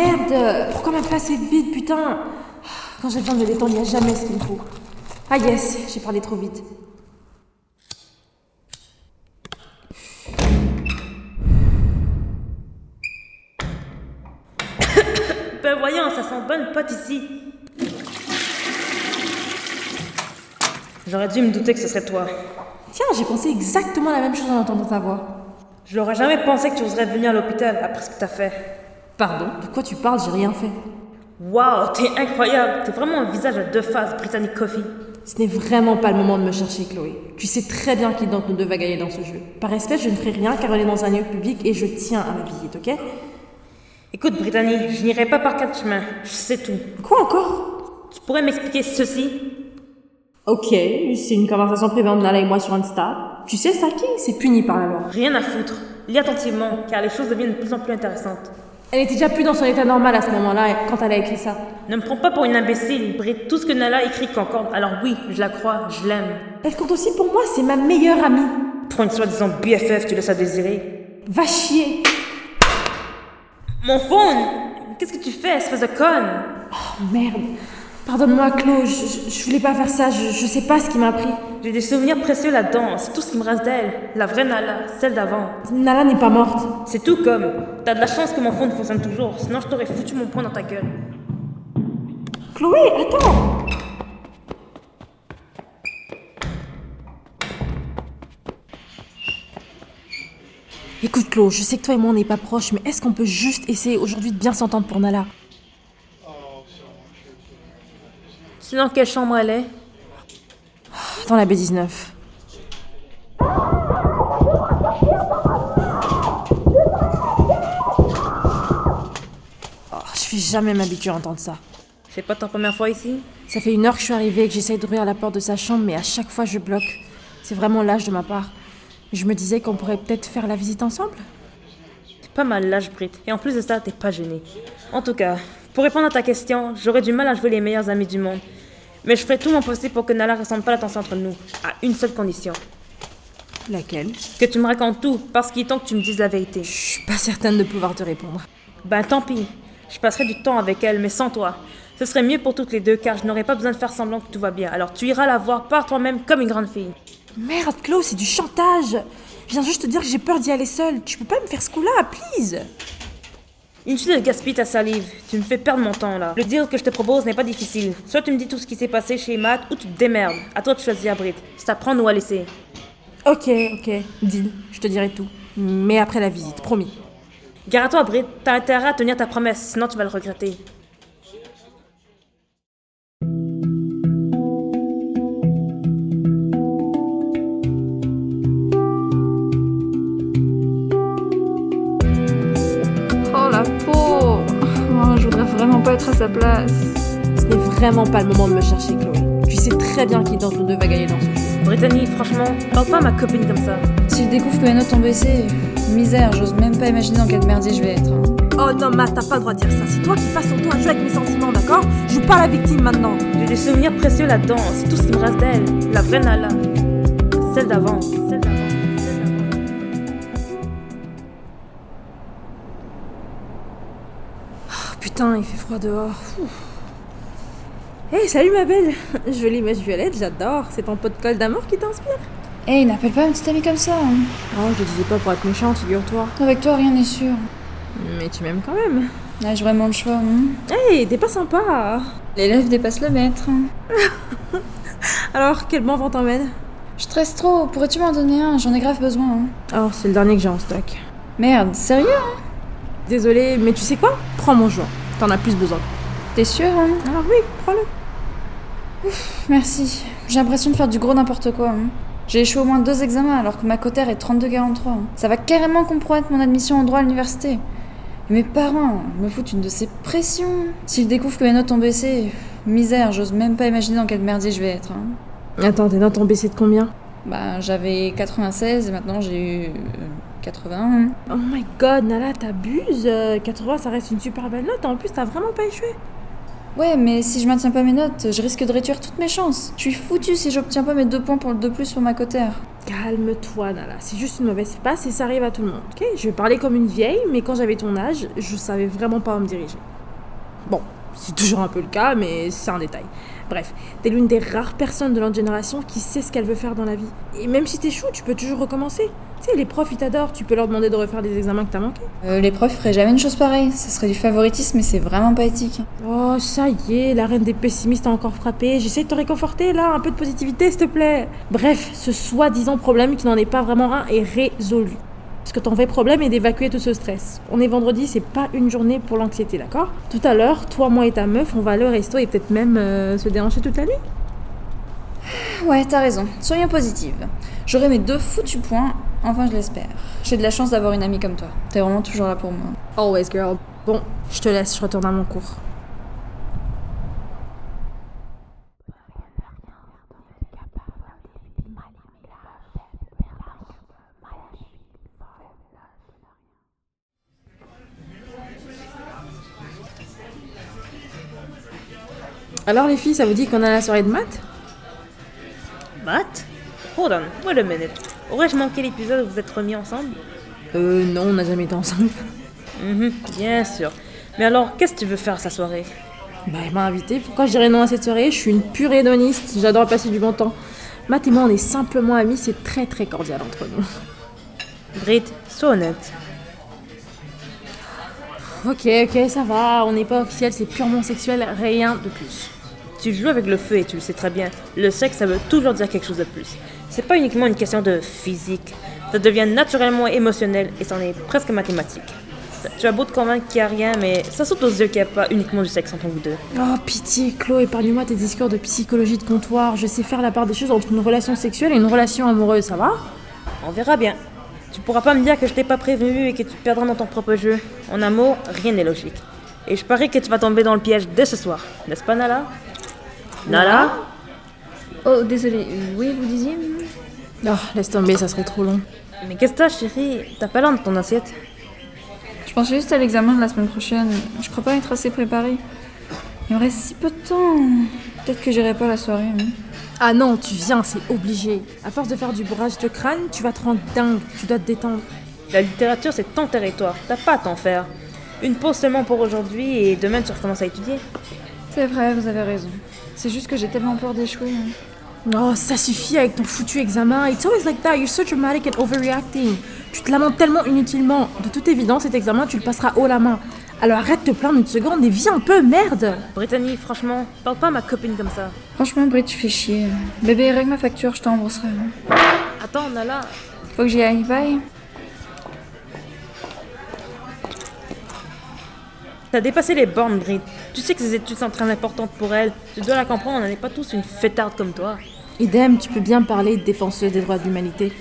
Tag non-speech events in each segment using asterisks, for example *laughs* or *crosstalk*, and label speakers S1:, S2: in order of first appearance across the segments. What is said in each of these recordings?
S1: Merde, Pourquoi ma place est vide, putain Quand j'ai besoin de me détendre, il n'y a jamais ce qu'il me faut. Ah yes, j'ai parlé trop vite. *coughs*
S2: Ben voyons, ça sent bonne pote ici. J'aurais dû me douter que ce serait toi.
S1: Tiens, j'ai pensé exactement la même chose en entendant ta voix.
S2: Je n'aurais jamais pensé que tu oserais venir à l'hôpital après ce que t'as fait.
S1: Pardon De quoi tu parles J'ai rien fait.
S2: Waouh, t'es incroyable. T'es vraiment un visage à deux faces, Britannic Coffee.
S1: Ce n'est vraiment pas le moment de me chercher, Chloé. Tu sais très bien qui d'entre nous deux va gagner dans ce jeu. Par respect, je ne ferai rien car on est dans un lieu public et je tiens à ma visite, ok?
S2: Écoute, Brittany, je n'irai pas par quatre chemins. Je sais tout.
S1: Quoi encore?
S2: Tu pourrais m'expliquer ceci?
S1: Ok, c'est une conversation privée entre Nala et moi sur Insta. Tu sais, Saki, c'est puni par la loi.
S2: Rien à foutre. Lis attentivement, car les choses deviennent de plus en plus intéressantes.
S1: Elle était déjà plus dans son état normal à ce moment-là quand elle a écrit ça.
S2: Ne me prends pas pour une imbécile, Britt. Tout ce que Nala écrit concorde. Alors oui, je la crois, je l'aime.
S1: Elle compte aussi pour moi, c'est ma meilleure amie.
S2: Pour une soi-disant BFF, tu laisses à désirer.
S1: Va chier
S2: Mon phone Qu'est-ce que tu fais, espèce de conne?
S1: Oh merde Pardonne-moi, je, je, voulais pas faire ça, je, je sais pas ce qui m'a pris.
S2: J'ai des souvenirs précieux là-dedans, c'est tout ce qui me reste d'elle. La vraie Nala, celle d'avant.
S1: Nala n'est pas morte.
S2: C'est tout comme. T'as de la chance que mon phone fonctionne toujours, sinon je t'aurais foutu mon poing dans ta gueule.
S1: Chloé, attends Écoute Chloé, je sais que toi et moi on n'est pas proches, mais est-ce qu'on peut juste essayer aujourd'hui de bien s'entendre pour Nala?
S2: Sinon, quelle chambre elle est?
S1: La B19. Oh, je vais jamais m'habituer à entendre ça.
S2: C'est pas ta première fois ici?
S1: Ça fait une heure que je suis arrivée et que j'essaye d'ouvrir la porte de sa chambre, mais à chaque fois je bloque. C'est vraiment lâche de ma part. Je me disais qu'on pourrait peut-être faire la visite ensemble?
S2: C'est pas mal lâche, Brit. Et en plus de ça, t'es pas gênée. En tout cas, pour répondre à ta question, j'aurais du mal à jouer les meilleurs amis du monde. Mais je ferai tout mon possible pour que Nala ressente pas la tension entre nous, à une seule condition.
S1: Laquelle?
S2: Que tu me racontes tout, parce qu'il est temps que tu me dises la vérité.
S1: Je suis pas certaine de pouvoir te répondre.
S2: Ben tant pis. Je passerai du temps avec elle, mais sans toi. Ce serait mieux pour toutes les deux, car je n'aurais pas besoin de faire semblant que tout va bien. Alors tu iras la voir par toi-même comme une grande fille.
S1: Merde, Chloé, c'est du chantage Je viens juste te dire que j'ai peur d'y aller seule. Tu peux pas me faire ce coup-là, please
S2: Inutile de gaspiller ta salive. Tu me fais perdre mon temps là. Le deal que je te propose n'est pas difficile. Soit tu me dis tout ce qui s'est passé chez Matt, ou tu te démerdes. À toi de choisir, Brit. C'est à prendre ou à laisser.
S1: Ok, ok, deal. Je te dirai tout. Mais après la visite, promis.
S2: Gare à toi, Brit. T'as intérêt à tenir ta promesse, sinon tu vas le regretter.
S3: Pas être à sa place.
S1: Ce n'est vraiment pas le moment de me chercher, Chloé. Tu sais très bien qui d'entre nous deux va gagner dans ce jeu.
S2: Brittany, franchement, parle pas à ma copine comme ça.
S3: Si je découvre que mes notes ont baissé, misère, j'ose même pas imaginer dans quel merdier je vais être. hein.
S1: Oh non, Matt, t'as pas le droit de dire ça. C'est toi qui passes ton temps à jouer avec mes sentiments, d'accord? Joue pas la victime maintenant.
S2: J'ai des souvenirs précieux là-dedans, c'est tout ce qui me reste d'elle. La vraie Nala. Celle d'avant. Celle d'avant. Celle
S1: putain, il fait froid dehors. Hé, salut ma belle Jolie mèche violette, j'adore. C'est ton pot de colle d'amour qui t'inspire
S3: Hey, n'appelle pas une petite amie comme ça. hein.
S1: Oh, je le disais pas pour être méchante, figure-toi.
S3: Avec toi, rien n'est sûr.
S1: Mais tu m'aimes quand même.
S3: Ai-je vraiment le choix hein
S1: Hey, t'es pas sympa
S3: L'élève dépasse le maître. hein. *laughs*
S1: Alors, quel bon vent t'emmène?
S3: Je stresse trop, pourrais-tu m'en donner un? J'en ai grave besoin. hein.
S1: Oh, c'est le dernier que j'ai en stock.
S3: Merde, sérieux hein?
S1: Désolée, mais tu sais quoi? Prends mon joint. T'en as plus besoin.
S3: T'es sûr hein?
S1: Alors oui, prends-le.
S3: Merci. J'ai l'impression de faire du gros n'importe quoi. hein. J'ai échoué au moins deux examens alors que ma cotère est 32,43. hein. Ça va carrément compromettre mon admission en droit à l'université. Mes parents me foutent une de ces pressions. S'ils découvrent que mes notes ont baissé, misère, j'ose même pas imaginer dans quel merdier je vais être. hein.
S1: Attends, tes notes ont baissé de combien?
S3: Bah, j'avais 96 et maintenant j'ai eu euh, 81.
S1: Oh my god, Nala, t'abuses Euh, 80, ça reste une super belle note. En plus, t'as vraiment pas échoué.
S3: Ouais, mais si je maintiens pas mes notes, je risque de réduire toutes mes chances. Je suis foutue si j'obtiens pas mes deux points pour le 2 plus sur ma cotère.
S1: Calme-toi, Nala. C'est juste une mauvaise passe et ça arrive à tout le monde, ok? Je vais parler comme une vieille, mais quand j'avais ton âge, je savais vraiment pas où me diriger. Bon, c'est toujours un peu le cas, mais c'est un détail. Bref, t'es l'une des rares personnes de notre génération qui sait ce qu'elle veut faire dans la vie. Et même si t'échoues, tu peux toujours recommencer. Tu sais, les profs, ils t'adorent, tu peux leur demander de refaire des examens que t'as manqués.
S3: Euh, les profs feraient jamais une chose pareille. Ce serait du favoritisme et c'est vraiment pas éthique.
S1: Oh, ça y est, la reine des pessimistes a encore frappé. J'essaie de te réconforter, là, un peu de positivité, s'il te plaît. Bref, ce soi-disant problème qui n'en est pas vraiment un est résolu. Parce que ton vrai problème est d'évacuer tout ce stress. On est vendredi, c'est pas une journée pour l'anxiété, d'accord? Tout à l'heure, toi, moi et ta meuf, on va aller au resto et peut-être même euh, se déhancher toute la nuit.
S3: Ouais, t'as raison. Soyons positives. J'aurai mes deux foutus points, enfin je l'espère. J'ai de la chance d'avoir une amie comme toi. T'es vraiment toujours là pour moi.
S1: Always, girl. Bon, je te laisse, je retourne à mon cours. Alors les filles, ça vous dit qu'on a la soirée de maths?
S2: Matt Hold on, wait a minute. Aurais-je manqué l'épisode où vous êtes remis ensemble?
S1: Euh non, on n'a jamais été ensemble.
S2: Mhm, bien sûr. Mais alors, qu'est-ce que tu veux faire sa soirée?
S1: Bah elle m'a invité, pourquoi je dirais non à cette soirée? Je suis une pure hédoniste, j'adore passer du bon temps. Matt et moi on est simplement amis, c'est très très cordial entre nous.
S2: Brit, sois honnête.
S1: Ok, ok, ça va, on n'est pas officiel, c'est purement sexuel, rien de plus.
S2: Tu joues avec le feu et tu le sais très bien. Le sexe, ça veut toujours dire quelque chose de plus. C'est pas uniquement une question de physique. Ça devient naturellement émotionnel et c'en est presque mathématique. Tu as beau te convaincre qu'il n'y a rien, mais ça saute aux yeux qu'il n'y a pas uniquement du sexe entre vous deux.
S1: Oh pitié, Chloé, épargne-moi tes discours de psychologie de comptoir. Je sais faire la part des choses entre une relation sexuelle et une relation amoureuse, ça va?
S2: On verra bien. Tu pourras pas me dire que je t'ai pas prévenu et que tu te perdras dans ton propre jeu. En amour, rien n'est logique. Et je parie que tu vas tomber dans le piège dès ce soir. N'est-ce pas, Nala? Nala
S3: Oh, désolé. Oui, vous disiez
S1: Oh, laisse tomber, ça serait trop long.
S2: Mais qu'est-ce que t'as, chérie T'as pas l'air de ton assiette
S3: Je pensais juste à l'examen de la semaine prochaine. Je crois pas être assez préparée. Il me reste si peu de temps. Peut-être que j'irai pas à la soirée. hein.
S1: Ah non, tu viens, c'est obligé. À force de faire du bourrage de crâne, tu vas te rendre dingue, tu dois te détendre.
S2: La littérature, c'est ton territoire. T'as pas à t'en faire. Une pause seulement pour aujourd'hui et demain tu recommences à étudier.
S3: C'est vrai, vous avez raison. C'est juste que j'ai tellement peur d'échouer. hein.
S1: Oh, ça suffit avec ton foutu examen. It's always like that. You're so dramatic and overreacting. Tu te lamentes tellement inutilement. De toute évidence, cet examen, tu le passeras haut la main. Alors arrête de te plaindre une seconde et viens un peu, merde
S2: Brittany, franchement, parle pas à ma copine comme ça.
S3: Franchement, Brit, tu fais chier. Bébé, règle ma facture, je te rembourserai. hein.
S2: Attends, Nala.
S3: Faut que j'y aille, bye.
S2: T'as dépassé les bornes, Brit. Tu sais que ces études sont très importantes pour elle. Tu dois la comprendre, on n'est pas tous une fêtarde comme toi.
S1: Idem, tu peux bien parler de défenseuse des droits de l'humanité.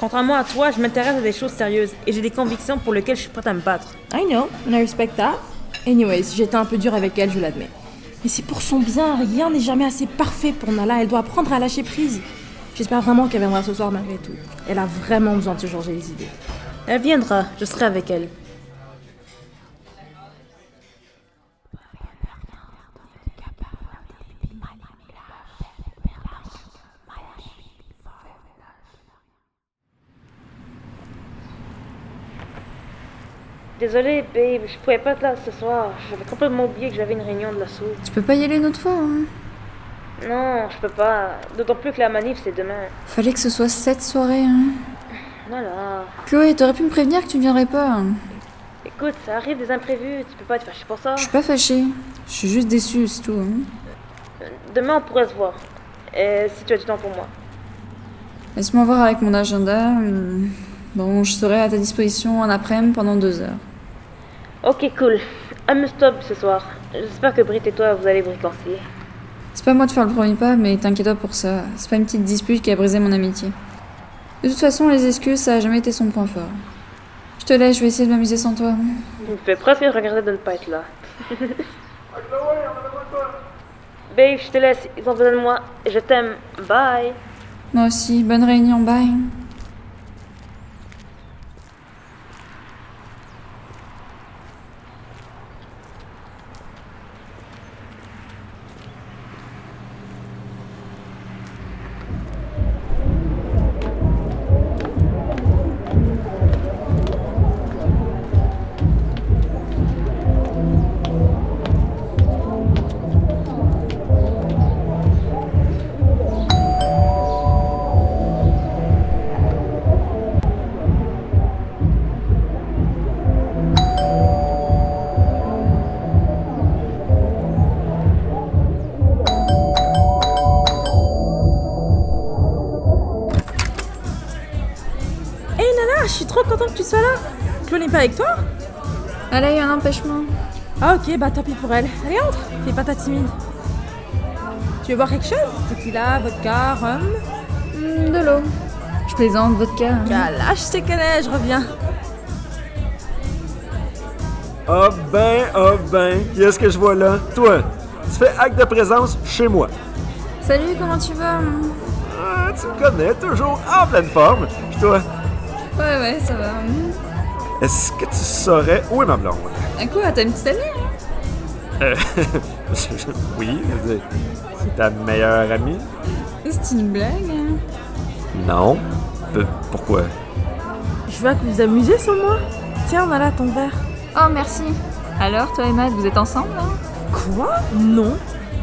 S2: Contrairement à toi, je m'intéresse à des choses sérieuses et j'ai des convictions pour lesquelles je suis prête à me battre.
S1: I know, and I respect that. Anyways, j'étais un peu dure avec elle, je l'admets. Mais c'est pour son bien, rien n'est jamais assez parfait pour Nala, elle doit apprendre à lâcher prise. J'espère vraiment qu'elle viendra ce soir malgré tout. Elle a vraiment besoin de se changer les idées.
S2: Elle viendra, je serai avec elle. Désolée, babe, je pouvais pas être là ce soir. J'avais complètement oublié que j'avais une réunion de l'assaut.
S3: Tu peux pas y aller une autre fois. hein.
S2: Non, je peux pas. D'autant plus que la manif, c'est demain.
S3: Fallait que ce soit cette soirée. Hein.
S2: Voilà.
S3: Chloé, t'aurais pu me prévenir que tu ne viendrais pas. hein.
S2: Écoute, ça arrive des imprévus, tu peux pas être fâché pour ça.
S3: Je suis pas fâchée. Je suis juste déçue, c'est tout. hein.
S2: Demain, on pourrait se voir. Et si tu as du temps pour moi.
S3: Laisse-moi voir avec mon agenda. hum, Bon, je serai à ta disposition en après-midi pendant deux heures.
S2: Ok, cool. Amuse-toi ce soir. J'espère que Britt et toi, vous allez vous réconcilier.
S3: C'est pas moi de faire le premier pas, mais t'inquiète pas pour ça. C'est pas une petite dispute qui a brisé mon amitié. De toute façon, les excuses, ça a jamais été son point fort. Je te laisse, je vais essayer de m'amuser sans toi.
S2: Je me fais presque regretter de ne pas être là. *laughs* Babe, je te laisse. Ils ont besoin de moi. Je t'aime. Bye.
S3: Moi aussi, bonne réunion, bye.
S1: N'est pas avec toi
S3: Elle a eu un empêchement.
S1: Ah ok, bah tant pis pour elle. Allez, entre Fais pas ta timide. Tu veux boire quelque chose? Tequila, vodka, rhum?
S3: Hmm, de l'eau. Je plaisante, vodka. hein.
S1: Là, je te connais, je reviens.
S4: Ah ben, ah ben, qui est-ce que je vois là? Toi, tu fais acte de présence chez moi.
S3: Salut, comment tu vas
S4: Ah, tu me connais, toujours en pleine forme. Puis toi,
S3: Ouais, ouais, ça va.
S4: Est-ce que tu saurais où est ma blonde?
S3: À quoi T'as une petite amie hein?
S4: Euh, *laughs* oui, je veux dire, c'est ta meilleure amie?
S3: C'est une blague hein?
S4: Non. Peu- pourquoi?
S1: Je vois que vous vous amusez sans moi. Tiens, on a là ton verre.
S3: Oh, merci. Alors, toi et Matt, vous êtes ensemble hein?
S1: Quoi? Non.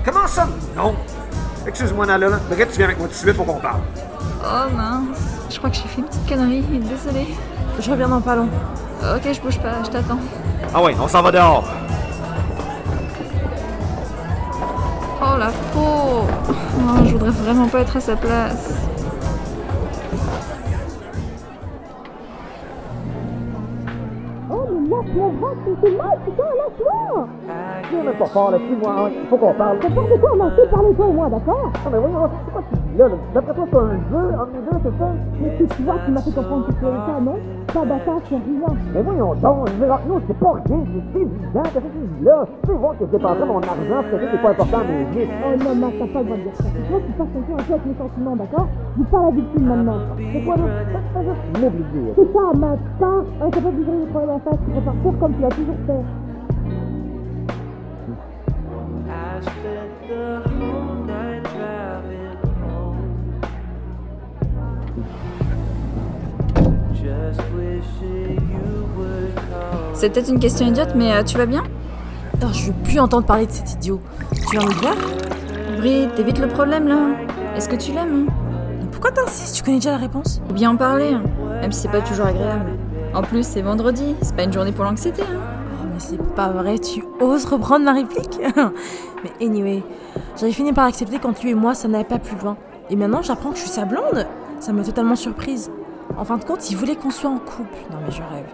S4: Comment ça? Non. Excuse-moi, Nala. Regarde, tu viens avec moi tout de suite, faut qu'on parle.
S3: Oh mince. Je crois que j'ai fait une petite connerie. Désolée.
S1: Je reviens dans pas long.
S3: Ok, je bouge pas, je t'attends.
S4: Ah ouais, on s'en va dehors.
S3: Oh la peau Oh, Je voudrais vraiment pas être à sa place.
S4: Viens même pas fort, là, suis-moi, il faut qu'on parle. C'est pas de quoi, on a assez parlé, toi et moi, d'accord? Ah, mais voyons, c'est quoi tu là? D'après toi, c'est un jeu entre deux, c'est ça?
S5: Mais tu vois, tu m'as fait comprendre que tu es ça, non? Pas d'attache, c'est rien.
S4: Mais voyons donc, je veux dire, nous, c'est pas rien, c'est c'est évident, qu'est-ce que tu dis là? Tu sais voir que je dépenserais mon argent, c'est quelque chose qui est pas important à mes yeux.
S5: Oh non, Max, t'as pas le droit de dire ça. C'est toi qui passes un peu un peu avec mes sentiments, d'accord? Je suis pas la victime maintenant.
S4: C'est quoi, là? M'obliger.
S5: C'est ça, Max, pas incapable de gérer les problèmes à face, tu préfères faire comme tu l'as toujours fait.
S3: C'est peut-être une question idiote, mais euh, tu vas bien?
S1: Alors, je veux plus entendre parler de cet idiot. Tu viens me voir?
S3: Brie, t'évites le problème là Est-ce que tu l'aimes? Hein
S1: Pourquoi t'insistes? Tu connais déjà la réponse?
S3: Faut bien en parler, hein, même si c'est pas toujours agréable. En plus, c'est vendredi, c'est pas une journée pour l'anxiété. Hein.
S1: Oh, mais c'est pas vrai, tu oses reprendre ma réplique? *laughs* Mais anyway, j'avais fini par accepter quand lui et moi, ça n'allait pas plus loin. Et maintenant, j'apprends que je suis sa blonde. Ça m'a totalement surprise. En fin de compte, il voulait qu'on soit en couple. Non mais je rêve.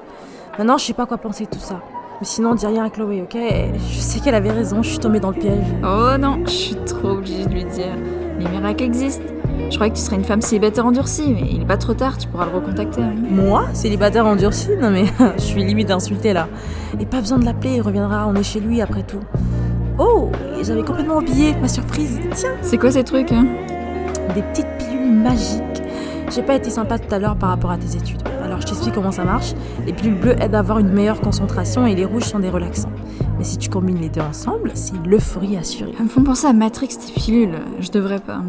S1: Maintenant, je sais pas quoi penser de tout ça. Mais sinon, dis rien à Chloé, ok? Je sais qu'elle avait raison, je suis tombée dans le piège.
S3: Oh non, je suis trop obligée de lui dire. Les miracles existent. Je croyais que tu serais une femme célibataire endurcie, mais il est pas trop tard, tu pourras le recontacter. hein.
S1: Moi? Célibataire endurci Non mais *laughs* je suis limite insultée là. Et pas besoin de l'appeler, il reviendra, on est chez lui après tout. Oh, j'avais complètement oublié ma surprise. Tiens,
S3: C'est quoi ces trucs hein?
S1: Des petites pilules magiques. J'ai pas été sympa tout à l'heure par rapport à tes études. Alors je t'explique comment ça marche. Les pilules bleues aident à avoir une meilleure concentration et les rouges sont des relaxants. Mais si tu combines les deux ensemble, c'est l'euphorie assurée.
S3: Elles me font penser à Matrix, tes pilules. Je devrais pas.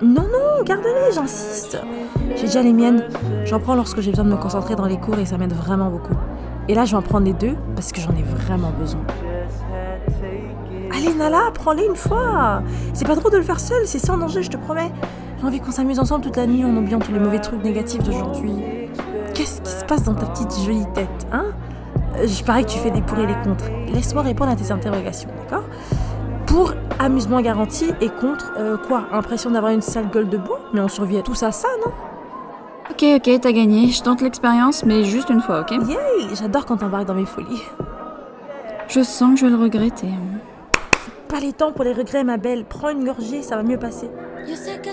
S1: Non, non, garde-les, j'insiste. J'ai déjà les miennes. J'en prends lorsque j'ai besoin de me concentrer dans les cours et ça m'aide vraiment beaucoup. Et là, je vais en prendre les deux parce que j'en ai vraiment besoin. Allez, Nala, prends-les une fois. C'est pas trop de le faire seul, c'est sans danger, je te promets. J'ai envie qu'on s'amuse ensemble toute la nuit en oubliant tous les mauvais trucs négatifs d'aujourd'hui. Qu'est-ce qui se passe dans ta petite jolie tête, hein? Euh, Je parie que tu fais des pour et les contre. Laisse-moi répondre à tes interrogations, d'accord? Pour amusement garanti et contre euh, quoi? Impression d'avoir une sale gueule de bois? Mais on survit à tous à ça, non?
S3: Ok, ok, t'as gagné. Je tente l'expérience, mais juste une fois, ok?
S1: Yay J'adore quand t'embarques dans mes folies.
S3: Je sens que je vais le regretter.
S1: Pas les temps pour les regrets, ma belle. Prends une gorgée, ça va mieux passer.
S6: Que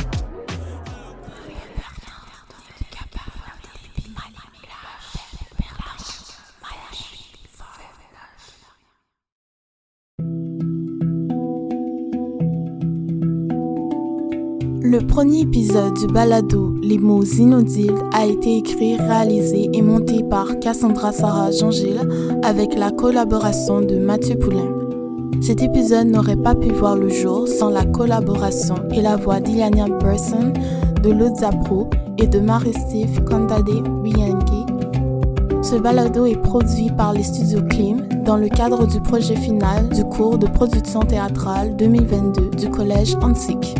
S7: Le premier épisode du balado Les mots inaudibles a été écrit, réalisé et monté par Cassandra Sarah Jean-Gilles avec la collaboration de Mathieu Poulain. Cet épisode n'aurait pas pu voir le jour sans la collaboration et la voix d'Iliania Burson, de Lodza Pro et de Marie-Steve Kandade Wiyange. Ce balado est produit par les studios Klim dans le cadre du projet final du cours de production théâtrale 2022 du collège Antique.